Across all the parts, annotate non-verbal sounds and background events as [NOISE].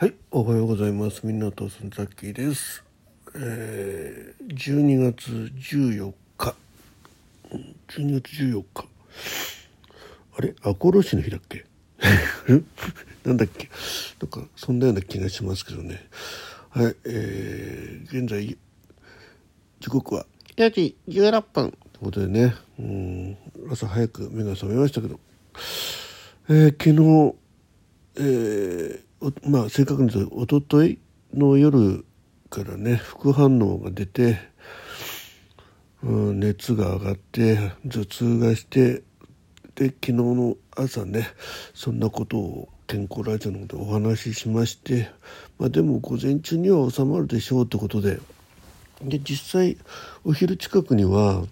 はい、おはようございます。みんなとすんザッキーです。えー、12月14日。うん12月14日。あれ？赤穂市の日だっけ？[LAUGHS] なんだっけ？なんか、そんなような気がしますけどね。はい、えー、現在、時刻は？4時16分。ということでね、うん、朝早く目が覚めましたけど、えー昨日、えーまあ正確に言うと一昨日の夜からね副反応が出て、うん、熱が上がって頭痛がしてで昨日の朝ねそんなことを健康ラジオのでお話ししまして、まあ、でも午前中には収まるでしょうってことでで実際お昼近くには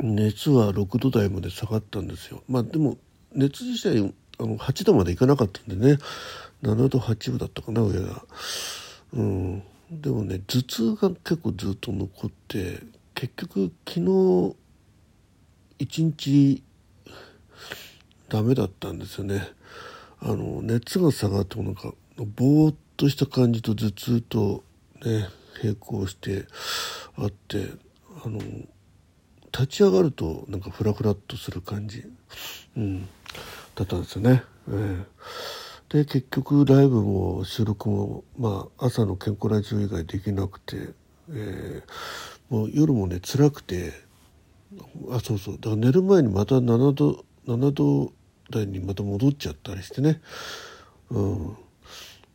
熱は6度台まで下がったんですよ。まあでも熱自体あの8度までいかなかったんでね7度8分だったかな上が。うん、でもね頭痛が結構ずっと残って結局昨日一日ダメだったんですよね。あの熱が下がってもなんかぼーっとした感じと頭痛とね並行してあってあの立ち上がるとなんかフラフラっとする感じ、うん、だったんですよね。ええ。で結局ライブも収録も、まあ、朝の健康ラジオ以外できなくて、えーもう夜もね辛くてあそうそう。だから寝る前にまた7度7度台にまた戻っちゃったりしてね。うん。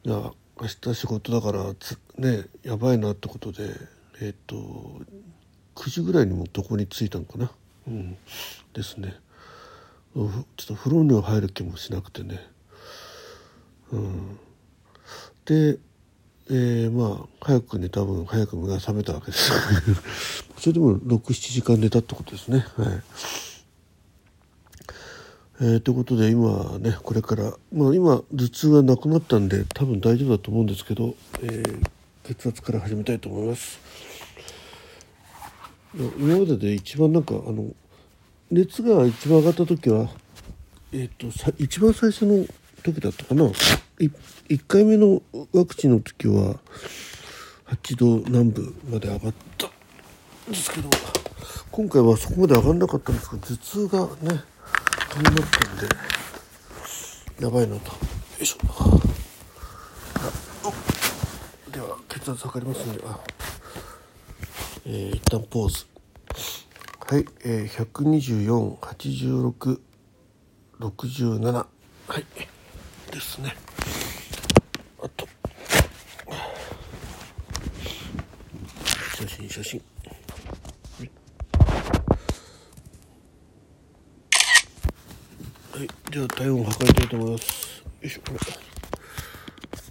いや明日仕事だからつねやばいなってことでえっ、と9時ぐらいにもどこに着いたのかな。うん。ですね。ちょっと風呂には入る気もしなくてね。うん。で、えーまあ早く寝た分早く目が覚めたわけです。[LAUGHS] それでも67時間寝たってことですね。はい。えーということで今ねこれから、まあ、今頭痛はなくなったんで多分大丈夫だと思うんですけど、えー血圧から始めたいと思います。今までで一番なんかあの熱が一番上がった時はえっ、とさ一番最初の時だったかな。1回目のワクチンの時は8度南部まで上がったんですけど今回はそこまで上がらなかったんですけど頭痛がね気になったんでやばいなと。よいしょ。では血圧測りますんであえー、一旦ポーズ。はい、えー、1248667はいですねあと写真写真はい、では体温を測りたいと思います。よいしょ、こ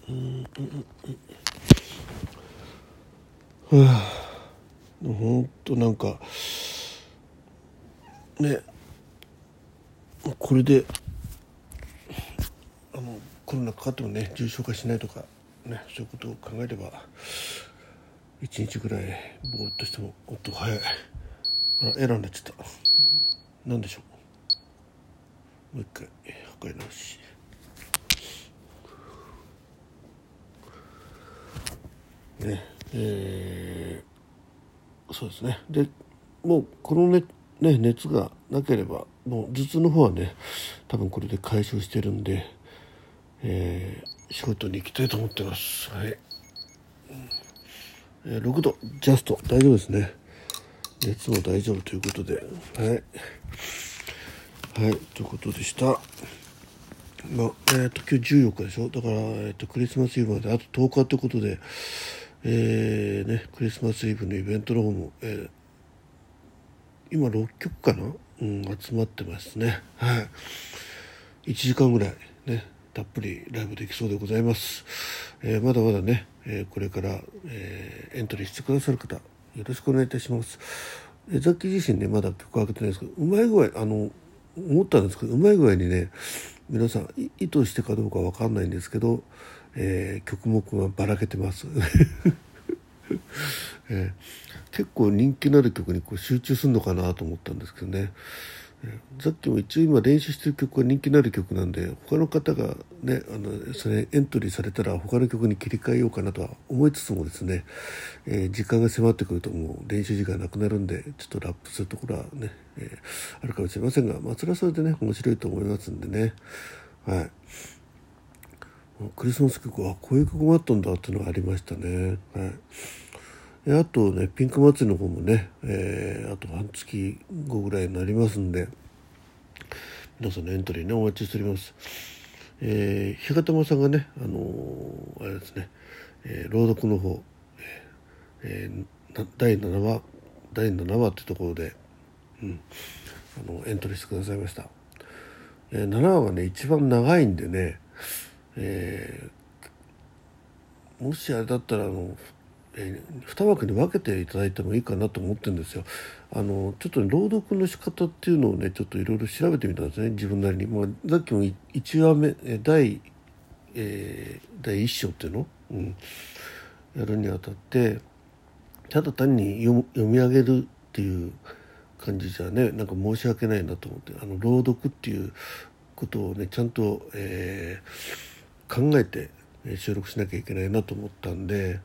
れ。うん、うん、うん。はあ、ほんとなんか。ね。これで。あの、コロナかかってもね、重症化しないとか。ね、そういうことを考えれば。一日ぐらいぼーっとしても、おっと早い。あら、エラーになっちゃった。なんでしょう？もう一回測り直しねえーそうですねでもうこのねね熱がなければもう頭痛の方はね多分これで解消してるんで、えー仕事に行きたいと思ってます。はい、えー6度ジャスト。大丈夫ですね。熱も大丈夫ということで。はい。はい、ということでした。まあ、えっ、と、今日14日でしょ？だから、えっ、と、クリスマスイブまであと10日ということで、えー、ね、クリスマスイブのイベントの方も、えー今6曲かな？うん、集まってますね。はい。1時間ぐらい、ね、たっぷりライブできそうでございます。えーまだまだね、えーこれから、えーエントリーしてくださる方、よろしくお願いいたします。ザッキー自身ね、まだ曲開けてないですけど、うまい具合、あの、思ったんですけどうまい具合にね皆さん意図してかどうかわかんないんですけど、えー曲目はばらけてます、[LAUGHS] えー結構人気のある曲にこう集中するのかなと思ったんですけどね、さっきも一応今練習してる曲は人気のある曲なんで他の方がねあのそれエントリーされたら他の曲に切り替えようかなとは思いつつもですね、えー、時間が迫ってくるともう練習時間なくなるんでちょっとラップするところはね、え、あるかもしれませんがまあそれはそれでね面白いと思いますんでね。はい。クリスマス曲はこういう曲もあったんだっていうのがありましたね。はい。あとねピンク祭りの方もね、えー、あと半月後ぐらいになりますんで皆さんのエントリーねお待ちしております。えー、日形さんがねあのー、あれですね、えー、朗読の方、えー、第7話第7話っていうところで、うん、あのエントリーしてくださいました。えー、7話がね一番長いんでね、えー、もしあれだったらあのえー、2枠に分けていただいてもいいかなと思ってるんですよ。あのちょっと、ね、朗読の仕方っていうのをねちょっといろいろ調べてみたんですね自分なりに。まあ、さっきも1話目第,、えー、第1章っていうの、うん、やるにあたってただ単に読み上げるっていう感じじゃねなんか申し訳ないなと思ってあの朗読っていうことをねちゃんと、えー、考えて収録しなきゃいけないなと思ったんで。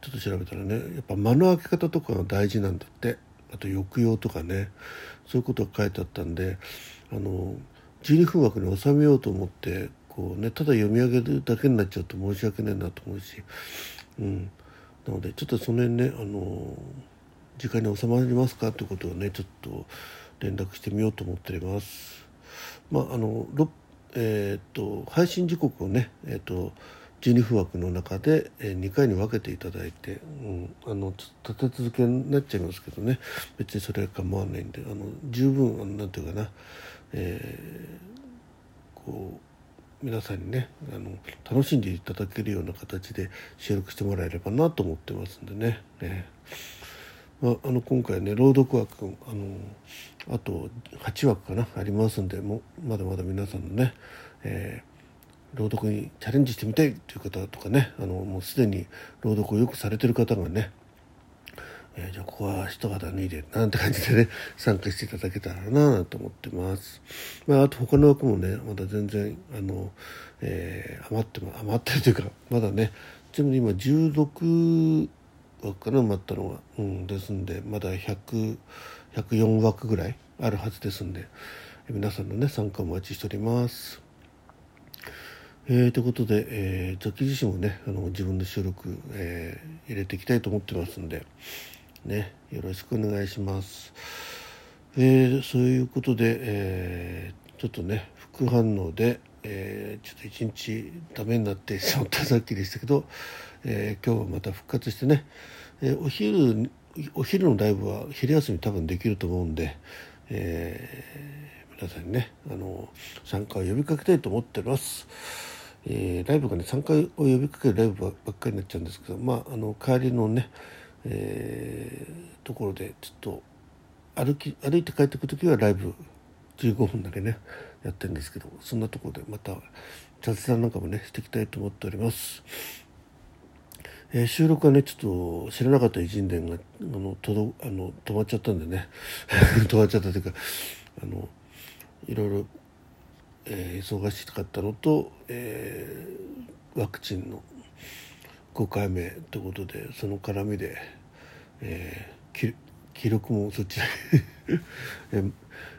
ちょっと調べたらねやっぱ間の開け方とかが大事なんだって。あと抑揚とかね。そういうことが書いてあったんであの12分枠に収めようと思ってこうねただ読み上げるだけになっちゃうと申し訳ないなと思うし、うん、なのでちょっとその辺ねあの時間に収まりますかってことをねちょっと連絡してみようと思っております。まああのえー、っと配信時刻をねえー、っと12分枠の中で2回に分けていただいて、うん、あの立て続けになっちゃいますけどね。別にそれは構わないんであの十分何て言うかな、えー、こう皆さんにねあの楽しんでいただけるような形で収録してもらえればなと思ってますんでね。ねまあ、あの今回ね朗読枠あのあと8枠かなありますんでもまだまだ皆さんのね、えー朗読にチャレンジしてみたいという方とかねあのもうすでに朗読をよくされてる方がね、えー、じゃあここは一肌脱いでなんて感じでね [LAUGHS] 参加していただけたらなと思ってます。まあ、あと他の枠もねまだ全然あの、えー、余っても余ってるというかまだねちなみに今16枠かな埋まったのは、うん、ですんでまだ100 104枠ぐらいあるはずですんで皆さんのね参加お待ちしております。えー、ということで、えー、ザキ自身もねあの自分の収録、えー、入れていきたいと思ってますんで、ね、よろしくお願いします。えー、そういうことで、えー、ちょっとね副反応で、えー、ちょっと一日ダメになってしまったさっきでしたけど、えー、今日はまた復活してね、えー、お昼お昼のライブは昼休み多分できると思うんで、えー、皆さんにねあの参加を呼びかけたいと思ってます。えー、ライブがね3回を呼びかけるライブばっかりになっちゃうんですけどまああの帰りのね、えー、ところでちょっと歩き歩いて帰ってくる時はライブ15分だけねやってるんですけどそんなところでまた雑談なんかもねしていきたいと思っております。えー、収録はねちょっと知らなかった偉人伝があのとどあの止まっちゃったんでね [LAUGHS] 止まっちゃったというかあのいろいろえー、忙しかったのと、えー、ワクチンの5回目ということでその絡みで、えー、記録もそっちで [LAUGHS]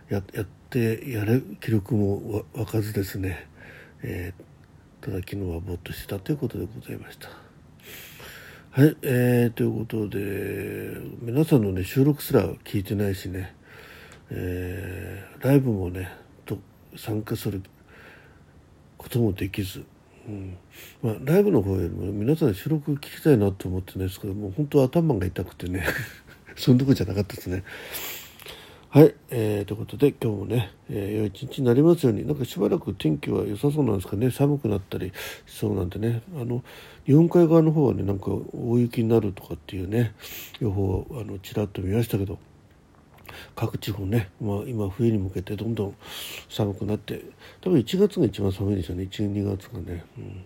ややってやる記録も湧かずですね、えー、ただ昨日はぼっとしたということでございました。はい、えー、ということで皆さんのね収録すら聞いてないしね、えー、ライブもね参加することもできず、うん。まあ、ライブの方よりも皆さん収録聞きたいなと思ってないですけどもう本当は頭が痛くてね [LAUGHS] そんなとこじゃなかったですね。はい、えー、ということで今日もね、えー、良い一日になりますようになんかしばらく天気は良さそうなんですかね。寒くなったりしそうなんでね。あの日本海側の方はねなんか大雪になるとかっていうね予報あのちらっと見ましたけど。各地方ね、まあ、今冬に向けてどんどん寒くなって多分1月が一番寒いでしょうね12月がね、うん。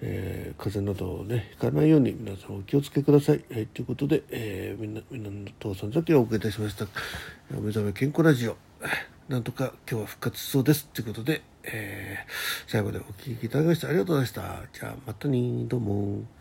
えー、風邪などをねひかないように皆さんお気をつけください。はい、ということで、えー、みんなみんなの父さんだけお送りいたしました「お目覚め健康ラジオ」なんとか今日は復活しそうです。ということで、えー、最後までお聴きいただきましてありがとうございました。じゃあまたねどうも。